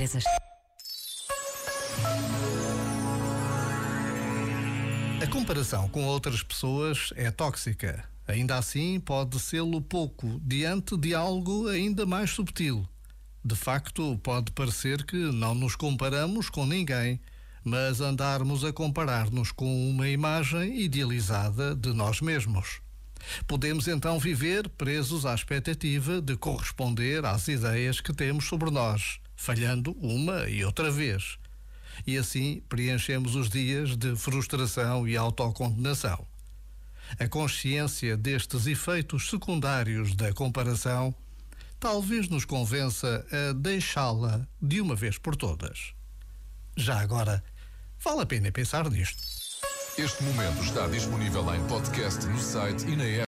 empresas. A comparação com outras pessoas é tóxica. Ainda assim, pode sê-lo pouco diante de algo ainda mais subtil. De facto, pode parecer que não nos comparamos com ninguém, mas andarmos a comparar-nos com uma imagem idealizada de nós mesmos. Podemos então viver presos à expectativa de corresponder às ideias que temos sobre nós, falhando uma e outra vez. E assim preenchemos os dias de frustração e autocondenação. A consciência destes efeitos secundários da comparação talvez nos convença a deixá-la de uma vez por todas. Já agora, vale a pena pensar nisto. Este momento está disponível em podcast no site e na app.